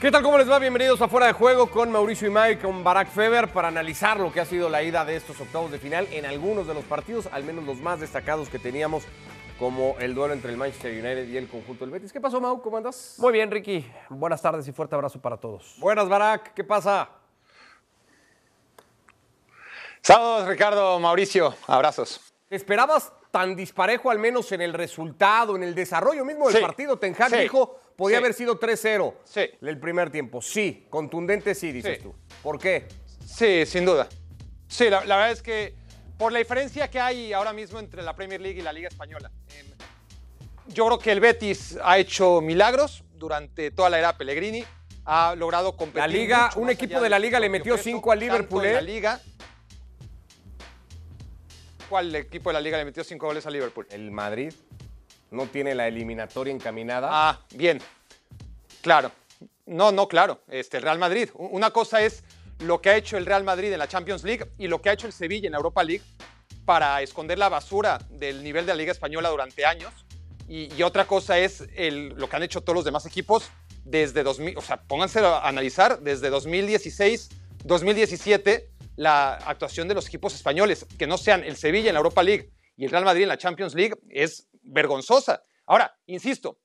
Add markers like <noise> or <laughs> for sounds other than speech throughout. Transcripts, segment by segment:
¿Qué tal? ¿Cómo les va? Bienvenidos a Fuera de Juego con Mauricio y Mike, con Barack Feber para analizar lo que ha sido la ida de estos octavos de final en algunos de los partidos, al menos los más destacados que teníamos, como el duelo entre el Manchester United y el conjunto del Betis. ¿Qué pasó, Mau? ¿Cómo andas? Muy bien, Ricky. Buenas tardes y fuerte abrazo para todos. Buenas, Barack. ¿Qué pasa? Saludos, Ricardo, Mauricio. Abrazos. ¿Esperabas tan disparejo al menos en el resultado, en el desarrollo mismo del Sí. partido? Ten Hag Sí. dijo, podía Sí. haber sido 3-0 Sí. el primer tiempo. Sí, contundente sí, dices Sí. tú. ¿Por qué? Sí, sin duda. Sí, la, la verdad es que por la diferencia que hay ahora mismo entre la Premier League y la Liga Española, em, yo creo que el Betis ha hecho milagros durante toda la era Pellegrini. Ha logrado competir. La Liga, mucho un equipo de la Liga le metió peso, cinco al tanto Liverpool, la ¿eh? Liga. ¿Cuál equipo de la Liga le metió cinco goles al Liverpool? El Madrid no tiene la eliminatoria encaminada. Ah, bien. Claro. No, no, claro. Este, el Real Madrid. Una cosa es lo que ha hecho el Real Madrid en la Champions League y lo que ha hecho el Sevilla en la Europa League para esconder la basura del nivel de la Liga Española durante años. Y, otra cosa es lo que han hecho todos los demás equipos desde 2000, o sea, pónganse a analizar, desde 2016, 2017, la actuación de los equipos españoles, que no sean el Sevilla en la Europa League y el Real Madrid en la Champions League, es vergonzosa. Ahora, insisto,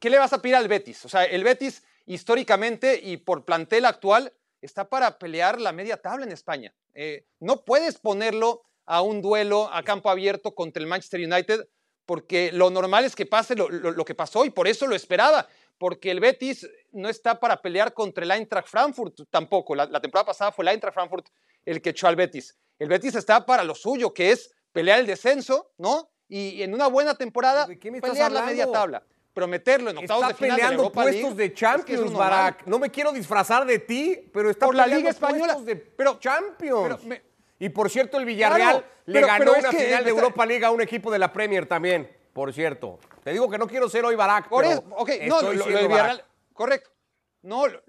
¿qué le vas a pedir al Betis? O sea, el Betis históricamente y por plantel actual está para pelear la media tabla en España. Eh, no puedes ponerlo a un duelo a campo abierto contra el Manchester United porque lo normal es que pase lo, que pasó y por eso lo esperaba, porque el Betis no está para pelear contra el Eintracht Frankfurt tampoco. La, la temporada pasada fue el Eintracht Frankfurt el que echó al Betis. El Betis está para lo suyo, que es pelear el descenso, ¿no? Y en una buena temporada ¿De qué me estás pelear la media tabla. Pero meterlo en octavos Está de final de la peleando puestos League, de Champions, es. Barack. No me quiero disfrazar de ti, pero está Por la Liga Española. puestos de Pero- Champions. pero me- y por cierto, el Villarreal Claro, le pero- ganó una que final de Europa League a un equipo de la Premier también, por cierto. Te digo que no quiero ser hoy Barack, Por eso, no, lo, del. Villarreal, correcto. No, lo,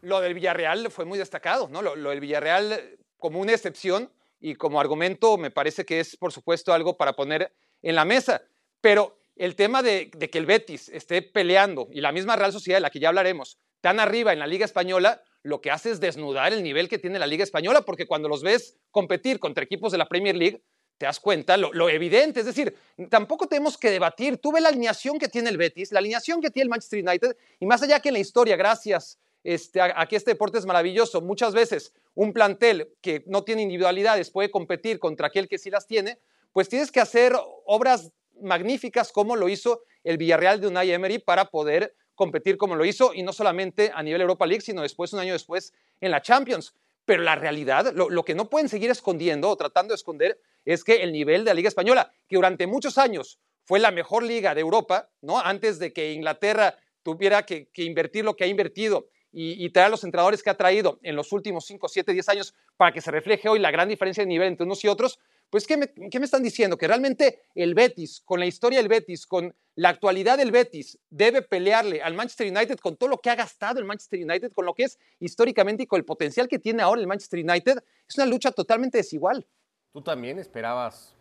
lo del Villarreal fue muy destacado, ¿no? Lo, lo del Villarreal como una excepción y como argumento me parece que es, por supuesto, algo para poner en la mesa. Pero el tema de, que el Betis esté peleando y la misma Real Sociedad, de la que ya hablaremos, tan arriba en la Liga Española, lo que hace es desnudar el nivel que tiene la Liga Española, porque cuando los ves competir contra equipos de la Premier League, te das cuenta lo, lo evidente. Es decir, tampoco tenemos que debatir. Tú ves la alineación que tiene el Betis, la alineación que tiene el Manchester United, y más allá que en la historia, gracias este, a, a que este deporte es maravilloso, muchas veces un plantel que no tiene individualidades puede competir contra aquel que sí las tiene, pues tienes que hacer obras magníficas como lo hizo el Villarreal de Unai Emery para poder competir como lo hizo, y no solamente a nivel Europa League, sino después, un año después, en la Champions. Pero la realidad, lo, que no pueden seguir escondiendo o tratando de esconder, es que el nivel de la Liga Española, que durante muchos años fue la mejor liga de Europa, ¿no? Antes de que Inglaterra tuviera que, que invertir lo que ha invertido y, y traer a los entrenadores que ha traído en los últimos 5, 7, 10 años para que se refleje hoy la gran diferencia de nivel entre unos y otros, pues ¿qué me, están diciendo? Que realmente el Betis, con la historia del Betis, con la actualidad del Betis, debe pelearle al Manchester United con todo lo que ha gastado el Manchester United, con lo que es históricamente y con el potencial que tiene ahora el Manchester United, es una lucha totalmente desigual. ¿Tú también esperabas,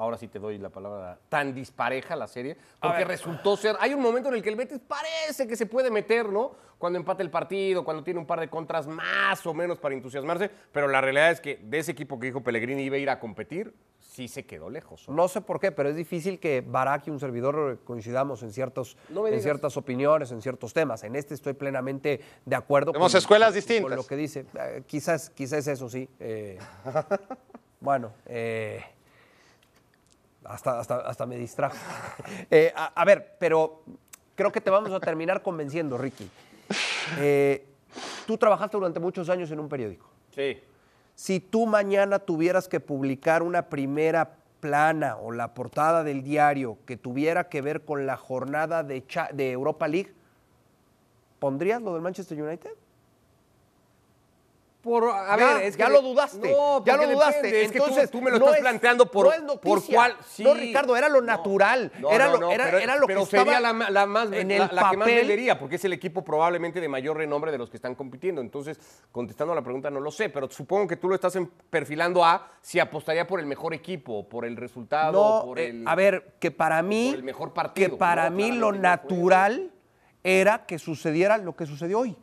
ahora sí te doy la palabra, tan dispareja la serie? Porque resultó ser, hay un momento en el que el Betis parece que se puede meter, ¿no? Cuando empata el partido, cuando tiene un par de contras más o menos para entusiasmarse, pero la realidad es que de ese equipo que dijo Pellegrini iba a ir a competir, sí se quedó lejos. ¿no? No sé por qué, pero es difícil que Barak y un servidor coincidamos en, ciertos, No en ciertas opiniones, en ciertos temas. En este estoy plenamente de acuerdo. Tenemos escuelas distintas. Con lo que dice. Eh, quizás, quizás eso sí. eh, <laughs> bueno, eh, hasta, hasta, hasta me distrajo. <laughs> Eh, a, a ver, pero creo que te vamos a terminar convenciendo, Ricky. Eh, tú trabajaste durante muchos años en un periódico. Sí. Si tú mañana tuvieras que publicar una primera plana o la portada del diario que tuviera que ver con la jornada de, Cha- de Europa League, ¿pondrías lo del Manchester United? Por, a Ya- ver, es ya que lo de- dudaste. No, ya lo dudaste. depende, Es que tú- Entonces, tú, me lo no estás es- planteando por, no es noticia. por cuál. Sí. No, Ricardo, era lo natural. era lo, era, pero, era lo pero que sería estaba la, más, en la, el la que más vendería, porque es el equipo probablemente de mayor renombre de los que están compitiendo. Entonces, contestando a la pregunta, no lo sé, pero supongo que tú lo estás perfilando a si apostaría por el mejor equipo, por el resultado, por eh, el... a ver, que para mí, por el mejor partido, que para mí lo natural era que sucediera lo que sucedió hoy.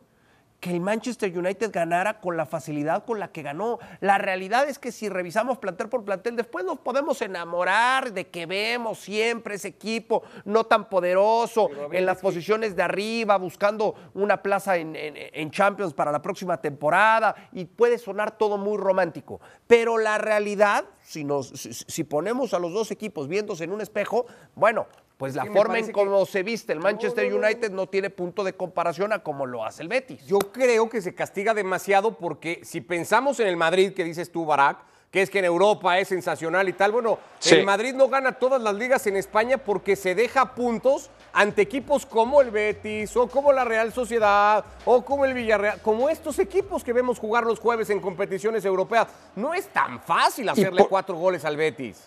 Que el Manchester United ganara con la facilidad con la que ganó. La realidad es que si revisamos plantel por plantel, después nos podemos enamorar de que vemos siempre ese equipo no tan poderoso en las posiciones de arriba, buscando una plaza en, en, Champions para la próxima temporada y puede sonar todo muy romántico. Pero la realidad, si, nos, si ponemos a los dos equipos viéndose en un espejo, bueno, pues la forma en cómo se viste el Manchester United no tiene punto de comparación a cómo lo hace el Betis. Yo creo que se castiga demasiado porque si pensamos en el Madrid que dices tú, Barak, que es que en Europa es sensacional y tal, bueno, el Madrid no gana todas las ligas en España porque se deja puntos ante equipos como el Betis o como la Real Sociedad o como el Villarreal, como estos equipos que vemos jugar los jueves en competiciones europeas. No es tan fácil hacerle cuatro goles al Betis.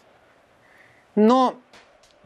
No,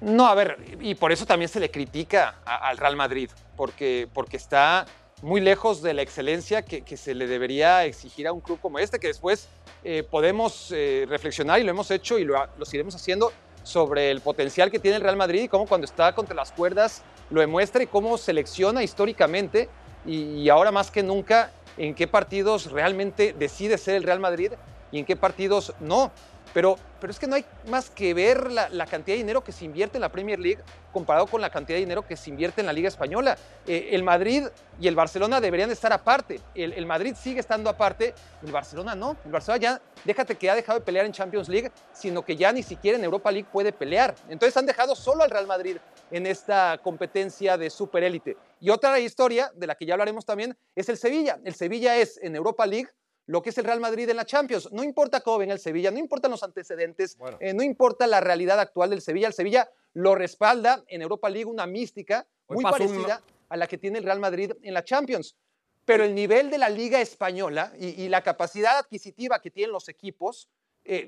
no, a ver, y por eso también se le critica al Real Madrid, porque, porque está muy lejos de la excelencia que, se le debería exigir a un club como este, que después eh, podemos eh, reflexionar y lo hemos hecho y lo, iremos haciendo sobre el potencial que tiene el Real Madrid y cómo cuando está contra las cuerdas lo demuestra y cómo selecciona históricamente y ahora más que nunca en qué partidos realmente decide ser el Real Madrid y en qué partidos no. Pero, pero es que no hay más que ver la, cantidad de dinero que se invierte en la Premier League comparado con la cantidad de dinero que se invierte en la Liga Española. Eh, el Madrid y el Barcelona deberían estar aparte. El, Madrid sigue estando aparte, el Barcelona no. El Barcelona ya, déjate que ha dejado de pelear en Champions League, sino que ya ni siquiera en Europa League puede pelear. Entonces han dejado solo al Real Madrid en esta competencia de superélite. Y otra historia, de la que ya hablaremos también, es el Sevilla. El Sevilla es en Europa League lo que es el Real Madrid en la Champions. No importa cómo venga el Sevilla, no importan los antecedentes, eh, no importa la realidad actual del Sevilla. El Sevilla lo respalda en Europa League una mística muy parecida a la que tiene el Real Madrid en la Champions. Pero el nivel de la Liga Española y la capacidad adquisitiva que tienen los equipos eh,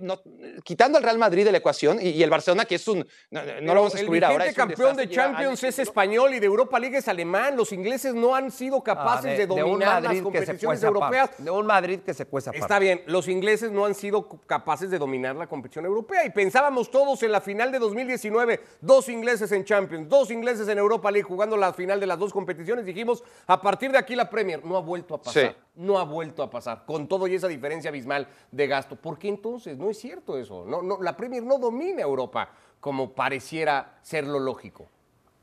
quitando al Real Madrid de la ecuación y, el Barcelona, que es un. No, lo vamos a excluir ahora. El campeón de Champions es español y de Europa League es alemán. Los ingleses no han sido capaces ah, de, dominar las competiciones europeas. De un Madrid que se cuesta. Está bien, los ingleses no han sido capaces de dominar la competición europea. Y pensábamos todos en la final de 2019, dos ingleses en Champions, dos ingleses en Europa League jugando la final de las dos competiciones. Dijimos, a partir de aquí la Premier no ha vuelto a pasar. No ha vuelto a pasar. Con todo y esa diferencia abismal de gasto. ¿Por qué entonces? no es cierto eso. No, no, la Premier no domina Europa como pareciera ser lo lógico.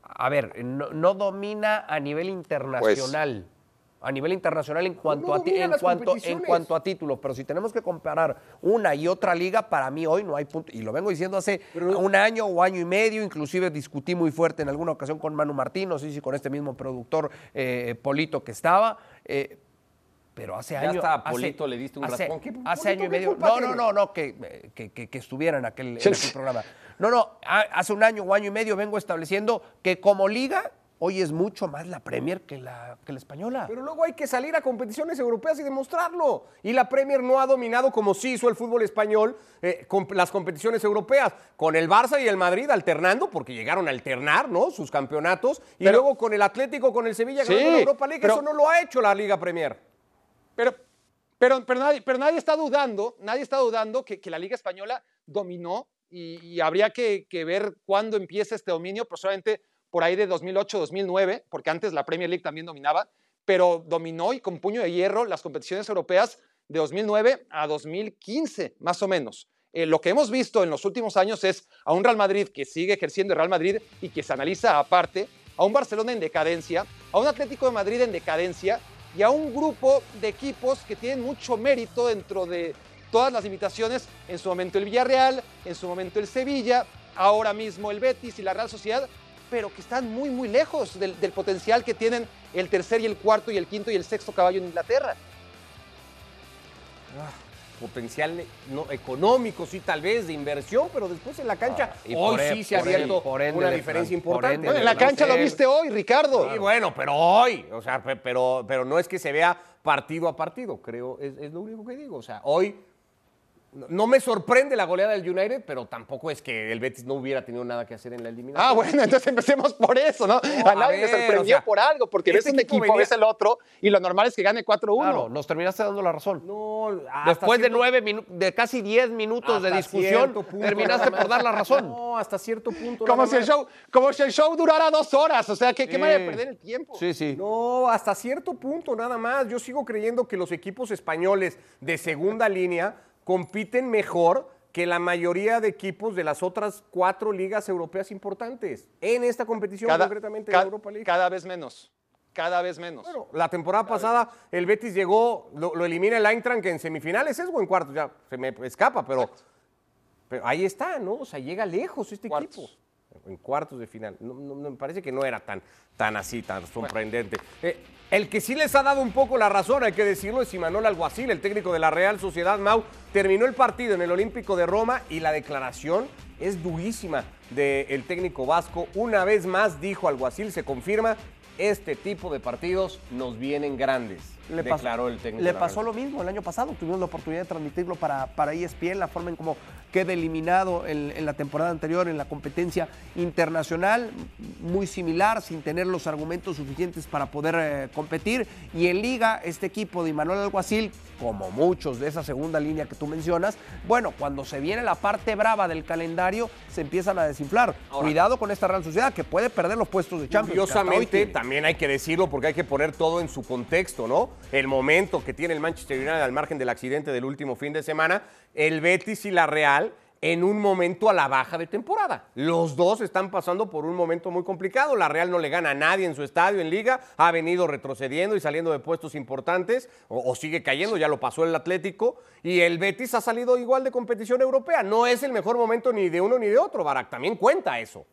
A ver, no, domina a nivel internacional. Pues, a nivel internacional en cuanto, a, en, cuanto, en cuanto a títulos. Pero si tenemos que comparar una y otra liga, para mí hoy no hay punto. Y lo vengo diciendo hace un año o año y medio, inclusive discutí muy fuerte en alguna ocasión con Manu Martín, no sé si con este mismo productor eh, Polito que estaba. Eh, pero hace años. Ya hasta Polito le diste un hace, Hace año y medio. No, no, no, no, que, que, que, estuviera en aquel, programa. No, no, hace un año o año y medio vengo estableciendo que como liga hoy es mucho más la Premier que la, que la española. Pero luego hay que salir a competiciones europeas y demostrarlo. Y la Premier no ha dominado como sí hizo el fútbol español eh, con las competiciones europeas, con el Barça y el Madrid alternando, porque llegaron a alternar ¿no? sus campeonatos, y luego con el Atlético, con el Sevilla, con la Europa League. Eso no lo ha hecho la Liga Premier. Pero, pero, pero, nadie, pero nadie está dudando, nadie está dudando que, la Liga Española dominó y, habría que, ver cuándo empieza este dominio, probablemente por ahí de 2008-2009, porque antes la Premier League también dominaba, pero dominó y con puño de hierro las competiciones europeas de 2009 a 2015, más o menos. Eh, lo que hemos visto en los últimos años es a un Real Madrid que sigue ejerciendo el Real Madrid y que se analiza aparte, a un Barcelona en decadencia, a un Atlético de Madrid en decadencia y a un grupo de equipos que tienen mucho mérito dentro de todas las limitaciones, en su momento el Villarreal, en su momento el Sevilla, ahora mismo el Betis y la Real Sociedad, pero que están muy, muy lejos del, potencial que tienen el tercer y el cuarto y el quinto y el sexto caballo en Inglaterra. Ah potencial no, económico, sí, tal vez, de inversión, pero después en la cancha ah, hoy sí se ha abierto una diferencia importante. en la cancha lo viste hoy, Ricardo. Sí, bueno, pero hoy, o sea, pero, pero no es que se vea partido a partido, creo, es, lo único que digo. O sea, hoy no me sorprende la goleada del United, pero tampoco es que el Betis no hubiera tenido nada que hacer en la eliminación. Ah, bueno, entonces empecemos por eso, ¿no? No, a nadie le sorprendió o sea, por algo, porque ves este un equipo equipo, venía- ves el otro, y lo normal es que gane 4-1. Claro, nos terminaste dando la razón. No, hasta Después de cierto- nueve minutos, de casi diez minutos de discusión, punto terminaste por dar la razón. No, hasta cierto punto. como, si el show, como si el show durara dos horas, o sea, ¿qué, qué Sí. manera de perder el tiempo? Sí, sí. No, hasta cierto punto nada más. Yo sigo creyendo que los equipos españoles de segunda línea compiten mejor que la mayoría de equipos de las otras cuatro ligas europeas importantes en esta competición, concretamente la Europa League. cada vez menos, cada vez menos. Bueno, la temporada pasada el Betis llegó, lo, lo elimina el Eintracht en semifinales, es o en cuartos, ya se me escapa, pero, pero ahí está, ¿no? O sea, llega lejos este Cuartos. equipo. En cuartos de final. No, me parece que no era tan, tan así, tan sorprendente. Eh, el que sí les ha dado un poco la razón, hay que decirlo, es Imanol Alguacil, el técnico de la Real Sociedad Mau. Terminó el partido en el Olímpico de Roma y la declaración es durísima del técnico vasco. Una vez más dijo Alguacil, se confirma, este tipo de partidos nos vienen grandes. Le pasó, el técnico. le lo mismo el año pasado. Tuvimos la oportunidad de transmitirlo para, para ESPN, la forma en cómo queda eliminado en, en la temporada anterior en la competencia internacional, muy similar, sin tener los argumentos suficientes para poder eh, competir. Y en Liga, este equipo de Manuel Alguacil, como muchos de esa segunda línea que tú mencionas, bueno, cuando se viene la parte brava del calendario, se empiezan a desinflar. Ahora- Cuidado con esta Real Sociedad que puede perder los puestos de Champions. Curiosamente, también hay que decirlo porque hay que poner todo en su contexto, ¿no? El momento que tiene el Manchester United al margen del accidente del último fin de semana, el Betis y la Real en un momento a la baja de temporada. Los dos están pasando por un momento muy complicado. La Real no le gana a nadie en su estadio, en liga, ha venido retrocediendo y saliendo de puestos importantes, o, sigue cayendo, ya lo pasó el Atlético, y el Betis ha salido igual de competición europea. No es el mejor momento ni de uno ni de otro, Barak, también cuenta eso.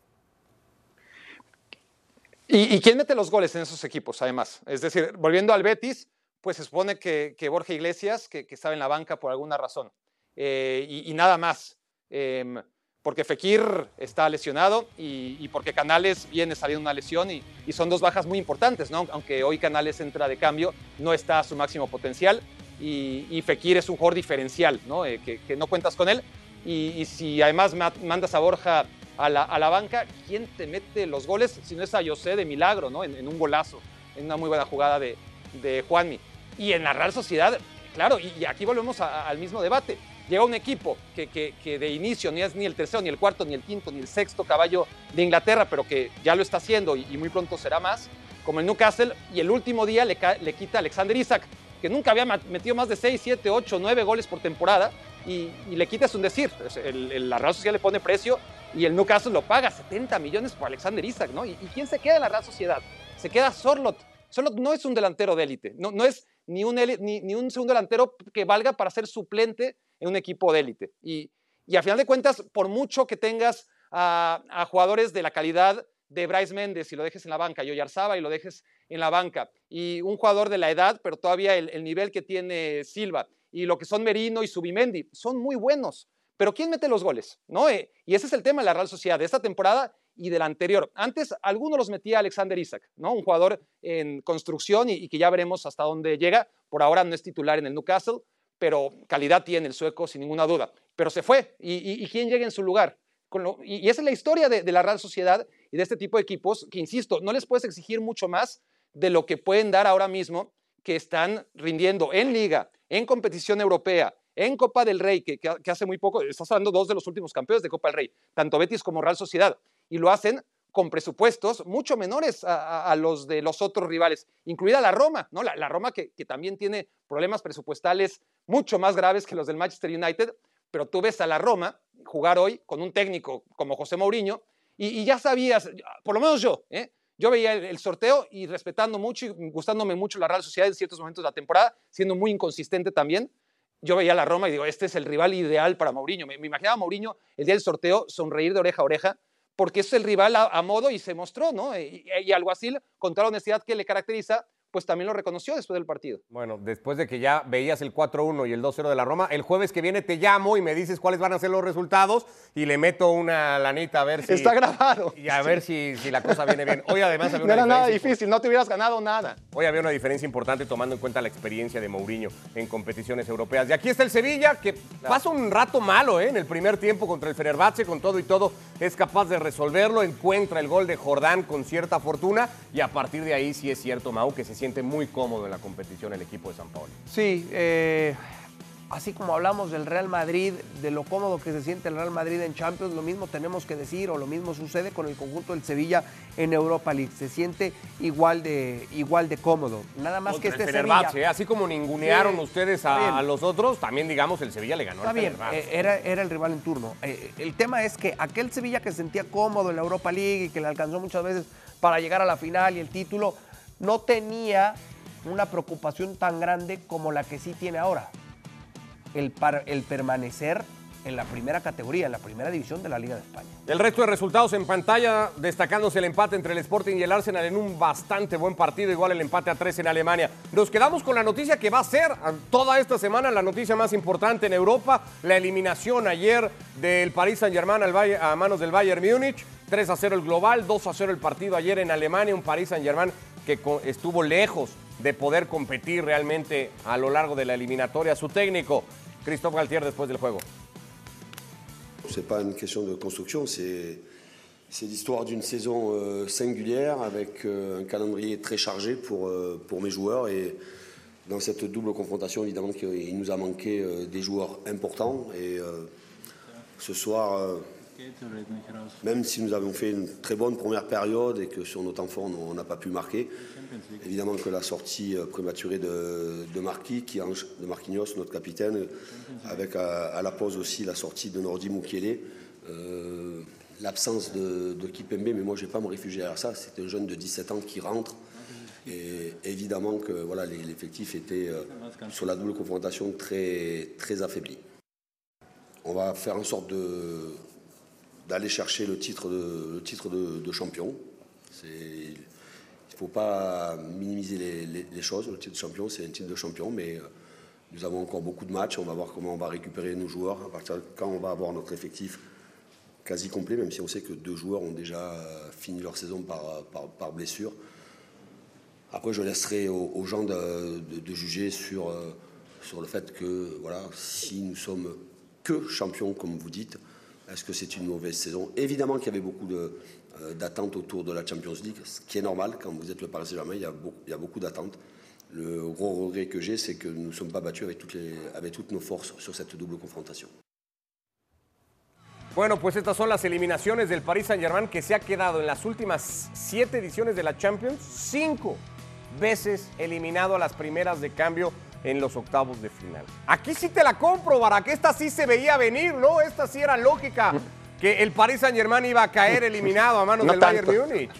¿Y, y quién mete los goles en esos equipos, además? Es decir, volviendo al Betis, pues se supone que, que Borja Iglesias, que, que estaba en la banca por alguna razón, eh, y, nada más. Em, porque Fekir está lesionado y, porque Canales viene saliendo una lesión y, son dos bajas muy importantes, ¿no? Aunque hoy Canales entra de cambio, no está a su máximo potencial y, Fekir es un jugador diferencial, ¿no? Eh, que, no cuentas con él. Y, si además ma- mandas a Borja a la, a la banca, ¿quién te mete los goles si no es a José de milagro, ¿no? En, en un golazo, en una muy buena jugada de, de Juanmi. Y en la Real Sociedad, claro, y, y aquí volvemos a- al mismo debate. Llega un equipo que, que- que de inicio ni es ni el tercero, ni el cuarto, ni el quinto, ni el sexto caballo de Inglaterra, pero que ya lo está haciendo y, y muy pronto será más, como el Newcastle, y el último día le, le quita a Alexander Isaac, que nunca había metido más de 6, 7, 8, 9 goles por temporada, y, y le quita es un decir. Es- el- el- la Real Sociedad le pone precio y el Newcastle lo paga 70 millones por Alexander Isaac, ¿no? ¿Y, y quién se queda en la Real Sociedad? Se queda Sorlot. Sorlot no es un delantero de élite, no, no es ni un, ni, ni un segundo delantero que valga para ser suplente en un equipo de élite. Y, y a final de cuentas, por mucho que tengas a, jugadores de la calidad de Bryce Méndez y lo dejes en la banca, y Oyarzaba y lo dejes en la banca, y un jugador de la edad, pero todavía el, el nivel que tiene Silva, y lo que son Merino y Subimendi, son muy buenos. Pero ¿quién mete los goles? ¿No? Eh, y ese es el tema de la Real Sociedad esta temporada y de la anterior. Antes algunos los metía Alexander Isaac, ¿no? Un jugador en construcción y, y que ya veremos hasta dónde llega. Por ahora no es titular en el Newcastle, pero calidad tiene el sueco sin ninguna duda. Pero se fue. ¿Y, y- y quién llega en su lugar? Con lo- y, esa es la historia de, de la Real Sociedad y de este tipo de equipos que, insisto, no les puedes exigir mucho más de lo que pueden dar ahora mismo, que están rindiendo en liga, en competición europea, en Copa del Rey, que- que hace muy poco, estás hablando dos de los últimos campeones de Copa del Rey, tanto Betis como Real Sociedad, y lo hacen con presupuestos mucho menores a, a- a los de los otros rivales, incluida la Roma, ¿no? La, la Roma que, que también tiene problemas presupuestales mucho más graves que los del Manchester United, pero tú ves a la Roma jugar hoy con un técnico como José Mourinho y, y ya sabías, por lo menos yo, ¿eh? yo veía el, el sorteo y respetando mucho y gustándome mucho la Real Sociedad en ciertos momentos de la temporada, siendo muy inconsistente también, yo veía a la Roma y digo, este es el rival ideal para Mourinho. Me, me imaginaba a Mourinho el día del sorteo sonreír de oreja a oreja, porque es el rival a, modo y se mostró, ¿no? Y, y algo así, con toda la honestidad que le caracteriza, pues también lo reconoció después del partido. Bueno, después de que ya veías el 4-1 y el 2-0 de la Roma, el jueves que viene te llamo y me dices cuáles van a ser los resultados y le meto una lanita a ver si... Está grabado. Y a ver si, si la cosa viene bien. Hoy además había <laughs> No una era nada difícil, no te hubieras ganado nada. Hoy había una diferencia importante tomando en cuenta la experiencia de Mourinho en competiciones europeas. Y aquí está el Sevilla, que pasa un rato malo ¿eh? en el primer tiempo contra el Fenerbahce, con todo y todo es capaz de resolverlo, encuentra el gol de Jordán con cierta fortuna y a partir de ahí sí es cierto, Mau, que se siente muy cómodo en la competición el equipo de San Paulo. Sí, eh, así como hablamos del Real Madrid, de lo cómodo que se siente el Real Madrid en Champions, lo mismo tenemos que decir o lo mismo sucede con el conjunto del Sevilla en Europa League. Se siente igual de, igual de cómodo. Nada más que este el Sevilla. ¿eh? así como ningunearon Sí, ustedes a, a los otros, también digamos el Sevilla le ganó Está al bien, eh, era, era el rival en turno. Eh, el tema es que aquel Sevilla que se sentía cómodo en la Europa League y que le alcanzó muchas veces para llegar a la final y el título, no tenía una preocupación tan grande como la que sí tiene ahora. El, el permanecer en la primera categoría, en la primera división de la Liga de España. El resto de resultados en pantalla, destacándose el empate entre el Sporting y el Arsenal en un bastante buen partido, igual el empate a tres en Alemania. Nos quedamos con la noticia que va a ser toda esta semana la noticia más importante en Europa, la eliminación ayer del Paris Saint-Germain a manos del Bayern Múnich, 3 a 0 el global, 2 a 0 el partido ayer en Alemania, un Paris Saint-Germain que estuvo lejos de poder competir realmente a lo largo de la eliminatoria. Su técnico, Christophe Galtier, después del juego. C'est pas une question de construction, c'est l'histoire d'une saison euh, singulière avec euh, un calendrier très chargé euh, pour mes joueurs et dans cette double confrontation, évidemment qu'il nous a manqué des joueurs importants et ce soir, même si nous avons fait une très bonne première période et que sur nos temps forts on n'a pas pu marquer, évidemment que la sortie euh, prématurée de, Marquis, qui, de Marquinhos, notre capitaine, avec à, la pause aussi la sortie de Nordi Mukiele, euh, l'absence de, Kipembe, mais moi je ne vais pas me réfugier à ça, c'est un jeune de 17 ans qui rentre. Et évidemment que voilà, l'effectif était euh, sur la double confrontation très, très affaibli. On va faire en sorte de, d'aller chercher le titre de, champion. Il ne faut pas minimiser les, choses. Le titre de champion, c'est un titre de champion, mais euh, nous avons encore beaucoup de matchs. On va voir comment on va récupérer nos joueurs à partir de quand on va avoir notre effectif quasi complet, même si on sait que deux joueurs ont déjà euh, fini leur saison par, par, par blessure. Après, je laisserai aux, gens de, juger sur, euh, sur le fait que voilà, si nous sommes que champions, comme vous dites, est-ce que c'est une mauvaise saison? Évidemment qu'il y avait beaucoup euh, d'attentes autour de la Champions League, ce qui est normal quand vous êtes le Paris Saint-Germain, il y a beaucoup, beaucoup d'attentes. Le gros regret que j'ai, c'est que nous ne sommes pas battus avec toutes, les, avec toutes nos forces sur cette double confrontation. Bueno, pues estas son las eliminaciones del Paris Saint-Germain que se ha quedado en las últimas siete ediciones de la Champions, cinco veces eliminado a las primeras de cambio en los octavos de final. Aquí sí te la compro, Barak. Esta sí se veía venir, ¿no? Esta sí era lógica. Que el Paris Saint-Germain iba a caer <laughs> eliminado a manos No del Bayern. Múnich.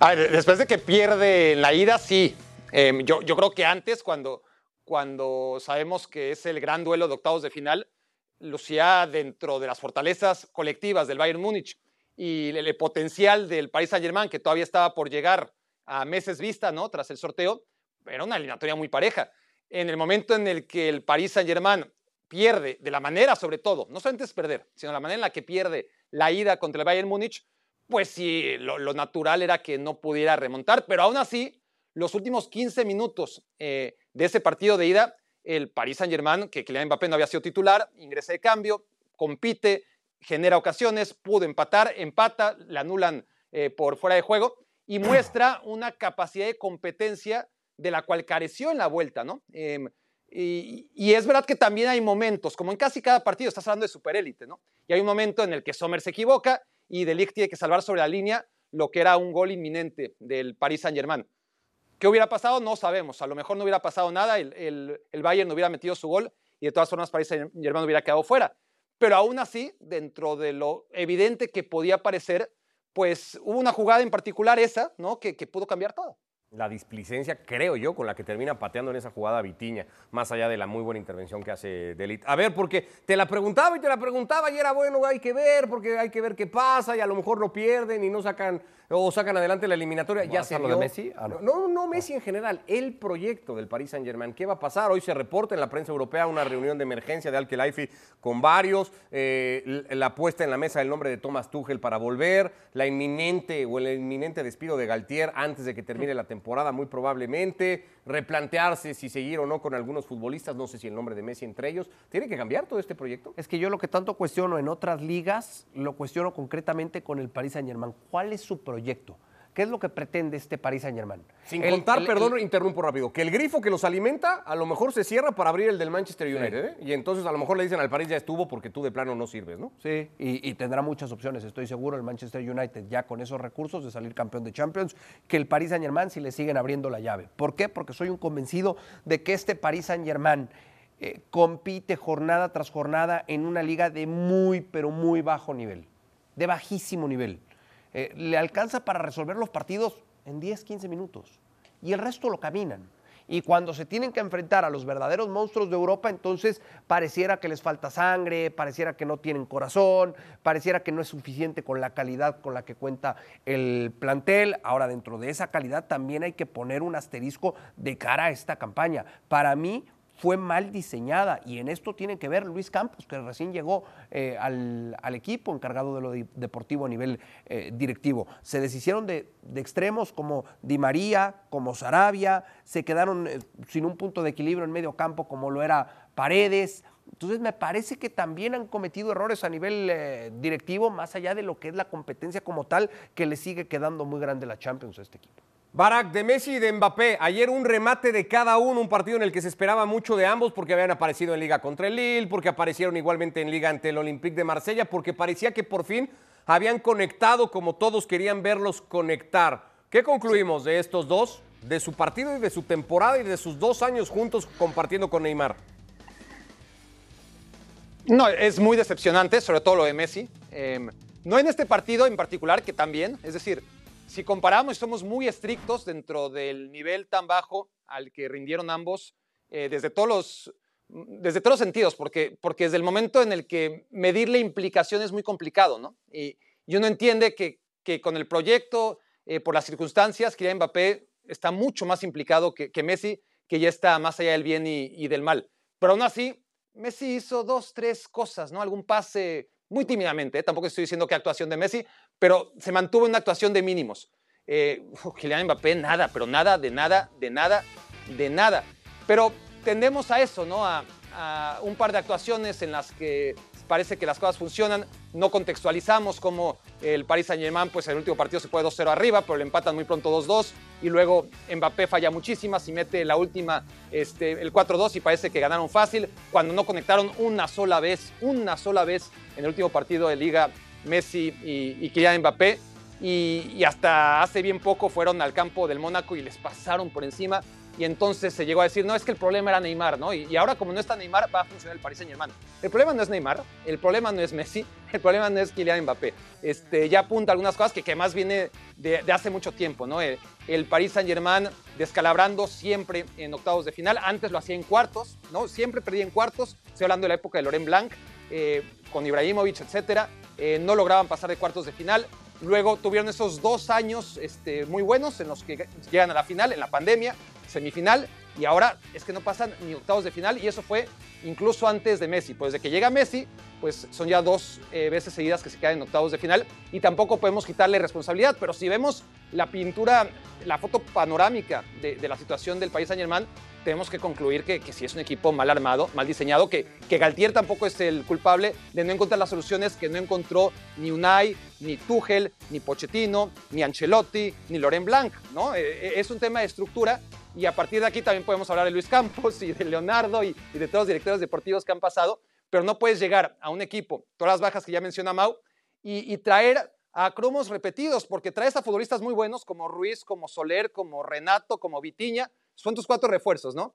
A ver, después de que pierde en la ida, sí. Eh, yo, yo creo que antes, cuando, cuando sabemos que es el gran duelo de octavos de final, lucía dentro de las fortalezas colectivas del Bayern Múnich y el, el potencial del Paris Saint-Germain, que todavía estaba por llegar a meses vista, ¿no? Tras el sorteo, era una eliminatoria muy pareja. En el momento en el que el Paris Saint-Germain pierde, de la manera sobre todo, no solamente es perder, sino la manera en la que pierde la ida contra el Bayern Múnich, pues sí, lo, lo natural era que no pudiera remontar, pero aún así, los últimos 15 minutos eh, de ese partido de ida, el Paris Saint-Germain, que Kylian Mbappé no había sido titular, ingresa de cambio, compite, genera ocasiones, pudo empatar, empata, le anulan eh, por fuera de juego y muestra una capacidad de competencia de la cual careció en la vuelta, ¿no? Em, y, es verdad que también hay momentos, como en casi cada partido, estás hablando de superélite, ¿no? Y hay un momento en el que Sommer se equivoca y De Ligt tiene que salvar sobre la línea lo que era un gol inminente del Paris Saint-Germain. ¿Qué hubiera pasado? No sabemos. A lo mejor no hubiera pasado nada, el, el, Bayern no hubiera metido su gol y de todas formas Paris Saint-Germain hubiera quedado fuera. Pero aún así, dentro de lo evidente que podía parecer, pues hubo una jugada en particular esa, ¿no? Que pudo cambiar todo. La displicencia, creo yo, con la que termina pateando en esa jugada Vitiña, más allá de la muy buena intervención que hace Delit. A ver, porque te la preguntaba y te la preguntaba y era bueno, hay que ver, porque hay que ver qué pasa y a lo mejor lo pierden y no sacan o sacan adelante la eliminatoria. Ya se lo de Messi? Ah, no. no, no Messi en general, el proyecto del Paris Saint-Germain. ¿Qué va a pasar? Hoy se reporta en la prensa europea una reunión de emergencia de Al-Khelaifi con varios, eh, la puesta en la mesa del nombre de Thomas Tuchel para volver, la inminente o el inminente despido de Galtier antes de que termine la temporada, muy probablemente, replantearse si seguir o no con algunos futbolistas, no sé si el nombre de Messi entre ellos. ¿Tiene que cambiar todo este proyecto? Es que yo lo que tanto cuestiono en otras ligas, lo cuestiono concretamente con el Paris Saint-Germain. ¿Cuál es su proyecto? ¿Qué es lo que pretende este Paris Saint-Germain? Sin contar, perdón, interrumpo rápido, que el grifo que los alimenta a lo mejor se cierra para abrir el del Manchester United, ¿eh? Y entonces a lo mejor le dicen al París ya estuvo porque tú de plano no sirves, ¿no? Sí, y, y, tendrá muchas opciones, estoy seguro, el Manchester United ya con esos recursos de salir campeón de Champions, que el Paris Saint-Germain si le siguen abriendo la llave. ¿Por qué? Porque soy un convencido de que este Paris Saint-Germain eh, compite jornada tras jornada en una liga de muy, pero muy bajo nivel, de bajísimo nivel. Eh, le alcanza para resolver los partidos en 10, 15 minutos. Y el resto lo caminan. Y cuando se tienen que enfrentar a los verdaderos monstruos de Europa, entonces pareciera que les falta sangre, pareciera que no tienen corazón, pareciera que no es suficiente con la calidad con la que cuenta el plantel. Ahora, dentro de esa calidad también hay que poner un asterisco de cara a esta campaña. Para mí, fue mal diseñada y en esto tiene que ver Luis Campos, que recién llegó eh, al, equipo encargado de lo deportivo a nivel eh, directivo. Se deshicieron de, extremos como Di María, como Sarabia, se quedaron eh, sin un punto de equilibrio en medio campo como lo era Paredes. Entonces me parece que también han cometido errores a nivel directivo, más allá de lo que es la competencia como tal, que le sigue quedando muy grande la Champions a este equipo. Barak, de Messi y de Mbappé, ayer un remate de cada uno, un partido en el que se esperaba mucho de ambos porque habían aparecido en Liga contra el Lille, porque aparecieron igualmente en Liga ante el Olympique de Marsella, porque parecía que por fin habían conectado como todos querían verlos conectar. ¿Qué concluimos de estos dos, de su partido y de su temporada y de sus dos años juntos compartiendo con Neymar? No, es muy decepcionante, sobre todo lo de Messi. Em, no en este partido en particular, que también, es decir, si comparamos y somos muy estrictos dentro del nivel tan bajo al que rindieron ambos, eh, desde, todos los, desde todos los sentidos, porque, porque desde el momento en el que medir la implicación es muy complicado, ¿no? Y, uno entiende que, que, con el proyecto, eh, por las circunstancias, Kylian Mbappé está mucho más implicado que, que Messi, que ya está más allá del bien y, del mal. Pero aún así, Messi hizo dos, tres cosas, ¿no? Algún pase muy tímidamente, ¿eh? tampoco estoy diciendo que actuación de Messi, pero se mantuvo en una actuación de mínimos. Eh, Kylian Mbappé, nada, pero nada, de nada, de nada, de nada. Pero tendemos a eso, ¿no? A, un par de actuaciones en las que parece que las cosas funcionan. No contextualizamos cómo el Paris Saint-Germain, pues en el último partido se fue 2-0 arriba, pero le empatan muy pronto 2-2. Y luego Mbappé falla muchísimas y mete la última, este, el 4-2 y parece que ganaron fácil. Cuando no conectaron una sola vez, una sola vez en el último partido de Liga Messi y, Kylian Mbappé. Y, y, hasta hace bien poco fueron al campo del Mónaco y les pasaron por encima. Y entonces se llegó a decir, no, es que el problema era Neymar, ¿no? Y, ahora como no está Neymar, va a funcionar el Paris Saint-Germain. El problema no es Neymar, el problema no es Messi, <laughs> el problema no es Kylian Mbappé. Este, ya apunta algunas cosas que, que más viene de, hace mucho tiempo, ¿no? El, el Paris Saint-Germain descalabrando siempre en octavos de final. Antes lo hacía en cuartos, ¿no? Siempre perdía en cuartos. Estoy hablando de la época de Laurent Blanc, eh, con Ibrahimovic, etcétera. Eh, no lograban pasar de cuartos de final. Luego tuvieron esos dos años este, muy buenos en los que llegan a la final, en la pandemia, semifinal, y ahora es que no pasan ni octavos de final, y eso fue incluso antes de Messi. Pues de que llega Messi, pues son ya dos eh, veces seguidas que se quedan en octavos de final, y tampoco podemos quitarle responsabilidad, pero si vemos la pintura, la foto panorámica de, la situación del país Saint Germain, tenemos que concluir que, si es un equipo mal armado, mal diseñado, que, que Galtier tampoco es el culpable de no encontrar las soluciones que no encontró ni Unai, ni Tuchel, ni Pochettino, ni Ancelotti, ni Loren Blanc, ¿no? Eh, eh, es un tema de estructura y a partir de aquí también podemos hablar de Luis Campos <laughs> y de Leonardo y, de todos los directores deportivos que han pasado, pero no puedes llegar a un equipo, todas las bajas que ya menciona Mau, y traer a cromos repetidos, porque traes a futbolistas muy buenos como Ruiz, como Soler, como Renato, como Vitiña, son tus cuatro refuerzos, ¿no?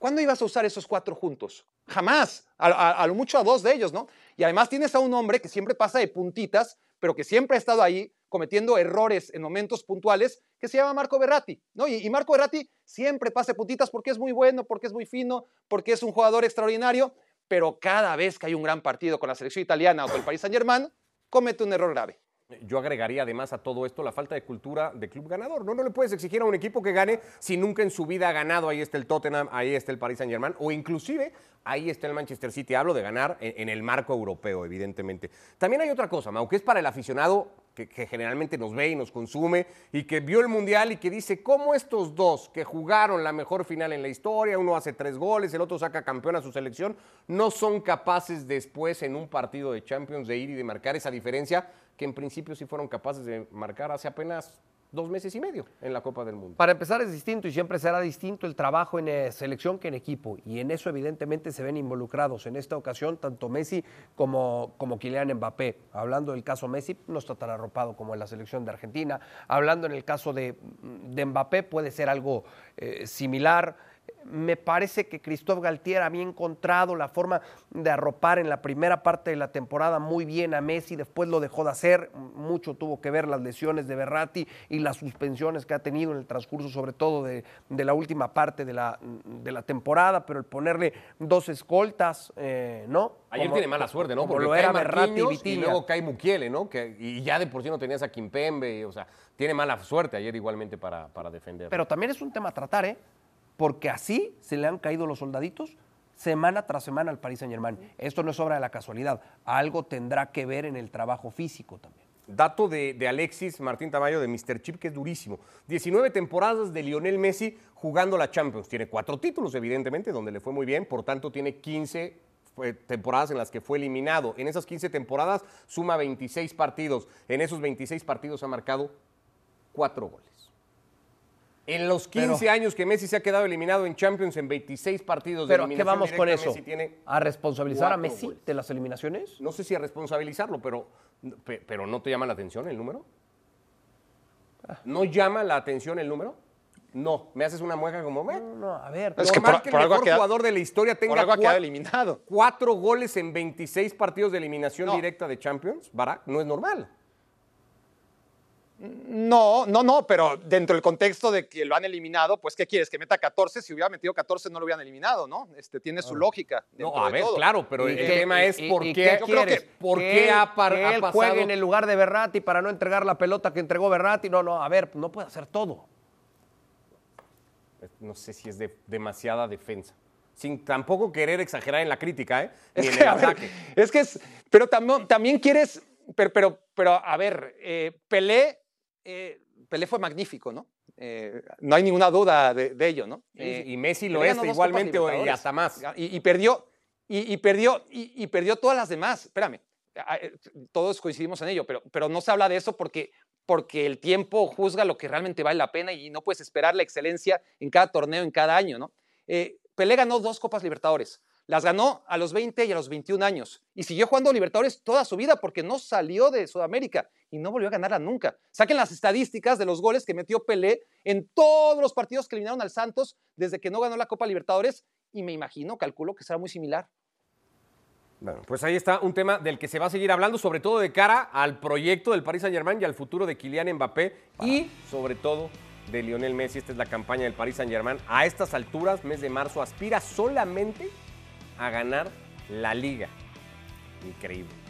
¿Cuándo ibas a usar esos cuatro juntos? Jamás. A, lo mucho a dos de ellos, ¿no? Y además tienes a un hombre que siempre pasa de puntitas, pero que siempre ha estado ahí cometiendo errores en momentos puntuales, que se llama Marco Berratti, ¿no? Y, y Marco Berratti siempre pasa puntitas porque es muy bueno, porque es muy fino, porque es un jugador extraordinario, pero cada vez que hay un gran partido con la selección italiana o con el Paris Saint-Germain, comete un error grave. Yo agregaría además a todo esto la falta de cultura de club ganador. No, no le puedes exigir a un equipo que gane si nunca en su vida ha ganado. Ahí está el Tottenham, ahí está el Paris Saint Germain o inclusive ahí está el Manchester City. Hablo de ganar en, el marco europeo, evidentemente. También hay otra cosa, Mau, que es para el aficionado que, que, generalmente nos ve y nos consume y que vio el Mundial y que dice, ¿cómo estos dos que jugaron la mejor final en la historia, uno hace tres goles, el otro saca campeón a su selección, no son capaces después en un partido de Champions de ir y de marcar esa diferencia que en principio sí fueron capaces de marcar hace apenas dos meses y medio en la Copa del Mundo. Para empezar es distinto y siempre será distinto el trabajo en eh, selección que en equipo y en eso evidentemente se ven involucrados en esta ocasión tanto Messi como, como Kylian Mbappé. Hablando del caso Messi, no está tan arropado como en la selección de Argentina. Hablando en el caso de, de Mbappé puede ser algo eh, similar me parece que Christophe Galtier había encontrado la forma de arropar en la primera parte de la temporada muy bien a Messi, después lo dejó de hacer, mucho tuvo que ver las lesiones de Berratti y las suspensiones que ha tenido en el transcurso, sobre todo de, de la última parte de la, de la, temporada, pero el ponerle dos escoltas, eh, ¿no? Ayer como, tiene mala suerte, ¿no? Porque lo era Berratti y, y luego cae Mukiele, ¿no? Que, y ya de por sí no tenías a Kimpembe, o sea, tiene mala suerte ayer igualmente para, para defender. Pero también es un tema a tratar, ¿eh? Porque así se le han caído los soldaditos semana tras semana al Paris Saint Germain. Esto no es obra de la casualidad, algo tendrá que ver en el trabajo físico también. Dato de, Alexis Martín Tamayo de Mr. Chip, que es durísimo. 19 temporadas de Lionel Messi jugando la Champions. Tiene cuatro títulos, evidentemente, donde le fue muy bien. Por tanto, tiene 15 temporadas en las que fue eliminado. En esas 15 temporadas suma 26 partidos. En esos 26 partidos ha marcado cuatro goles. En los 15 pero, años que Messi se ha quedado eliminado en Champions en 26 partidos pero, de ¿Qué vamos con eso? ¿A responsabilizar a Messi goles. de las eliminaciones? No sé si a responsabilizarlo, pero, pero ¿no te llama la atención el número? ¿No llama la atención el número? No, me haces una mueca como, ¿eh? No, no, a ver. Es que, por, que el mejor quedado, jugador de la historia tenga por cuatro, eliminado. cuatro goles en 26 partidos de eliminación no. directa de Champions, Barak, no es normal. No, no, no, pero dentro del contexto de que lo han eliminado, pues ¿qué quieres? Que meta 14, si hubiera metido 14 no lo hubieran eliminado, ¿no? Este tiene su lógica. No, a ver, todo. claro, pero el qué, tema es y, por y, qué, yo creo que, por qué ha, par, que ha él pasado juegue en el lugar de Berratti para no entregar la pelota que entregó Berratti. No, no, a ver, no puede hacer todo. No sé si es de demasiada defensa sin tampoco querer exagerar en la crítica, ¿eh? Ni es, que, ver, es que es, pero tam también quieres, pero, pero, pero a ver, eh, Pelé, eh, Pelé fue magnífico, ¿no? Eh, no hay ninguna duda de, de ello, ¿no? Eh, y Messi lo es igualmente y hasta más. Y, y perdió, y, y perdió, y, perdió todas las demás. Espérame, todos coincidimos en ello, pero, pero no se habla de eso porque, porque el tiempo juzga lo que realmente vale la pena y no puedes esperar la excelencia en cada torneo, en cada año, ¿no? Eh, Pelé ganó dos Copas Libertadores. Las ganó a los 20 y a los 21 años. Y siguió jugando Libertadores toda su vida porque no salió de Sudamérica y no volvió a ganarla nunca. Saquen las estadísticas de los goles que metió Pelé en todos los partidos que eliminaron al Santos desde que no ganó la Copa Libertadores. Y me imagino, calculo que será muy similar. Bueno, pues ahí está un tema del que se va a seguir hablando, sobre todo de cara al proyecto del Paris Saint-Germain y al futuro de Kylian Mbappé y sobre todo de Lionel Messi. Esta es la campaña del Paris Saint-Germain. A estas alturas, mes de marzo, aspira solamente a ganar la liga. Increíble.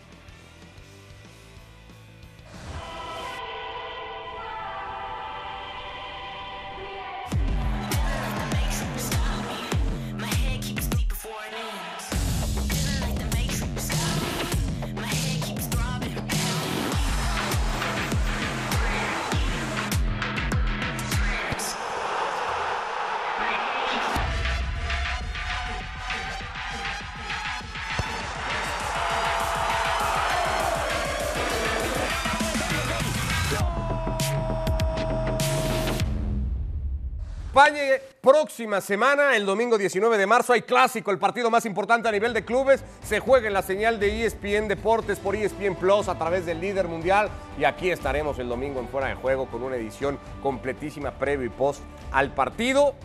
España, próxima semana, el domingo 19 de marzo, hay clásico, el partido más importante a nivel de clubes. Se juega en la señal de ESPN Deportes por ESPN Plus a través del líder mundial. Y aquí estaremos el domingo en Fuera de Juego con una edición completísima previo y post al partido.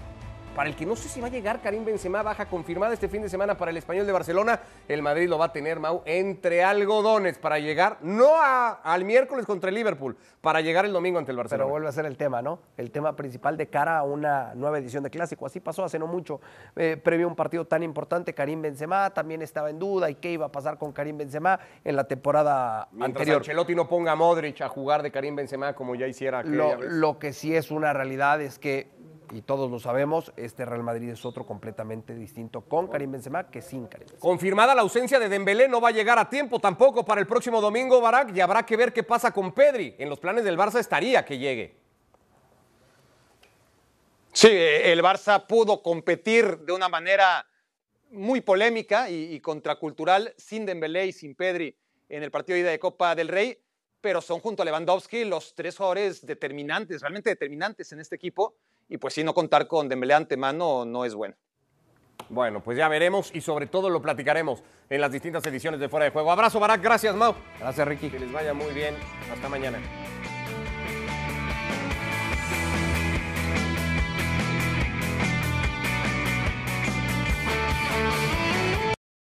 Para el que no sé si va a llegar Karim Benzema, baja confirmada este fin de semana para el Español de Barcelona. El Madrid lo va a tener, Mau, entre algodones para llegar, no al miércoles contra el Liverpool, para llegar el domingo ante el Barcelona. Pero vuelve a ser el tema, ¿no? El tema principal de cara a una nueva edición de Clásico. Así pasó hace no mucho, eh, previo a un partido tan importante, Karim Benzema también estaba en duda y qué iba a pasar con Karim Benzema en la temporada Mientras anterior. Ancelotti no ponga a Modric a jugar de Karim Benzema como ya hiciera lo, lo que sí es una realidad es que y todos lo sabemos, este Real Madrid es otro completamente distinto con Karim Benzema que sin Karim Benzema. Confirmada la ausencia de Dembélé, no va a llegar a tiempo tampoco para el próximo domingo, Barak, y habrá que ver qué pasa con Pedri. En los planes del Barça estaría que llegue. Sí, el Barça pudo competir de una manera muy polémica y, y contracultural sin Dembélé y sin Pedri en el partido de ida de Copa del Rey, pero son junto a Lewandowski los tres jugadores determinantes, realmente determinantes en este equipo y pues si no contar con Dembélé antemano no es bueno. Bueno, pues ya veremos y sobre todo lo platicaremos en las distintas ediciones de Fuera de Juego. Abrazo, Barak. Gracias, Mau. Gracias, Ricky. Que les vaya muy bien. Hasta mañana.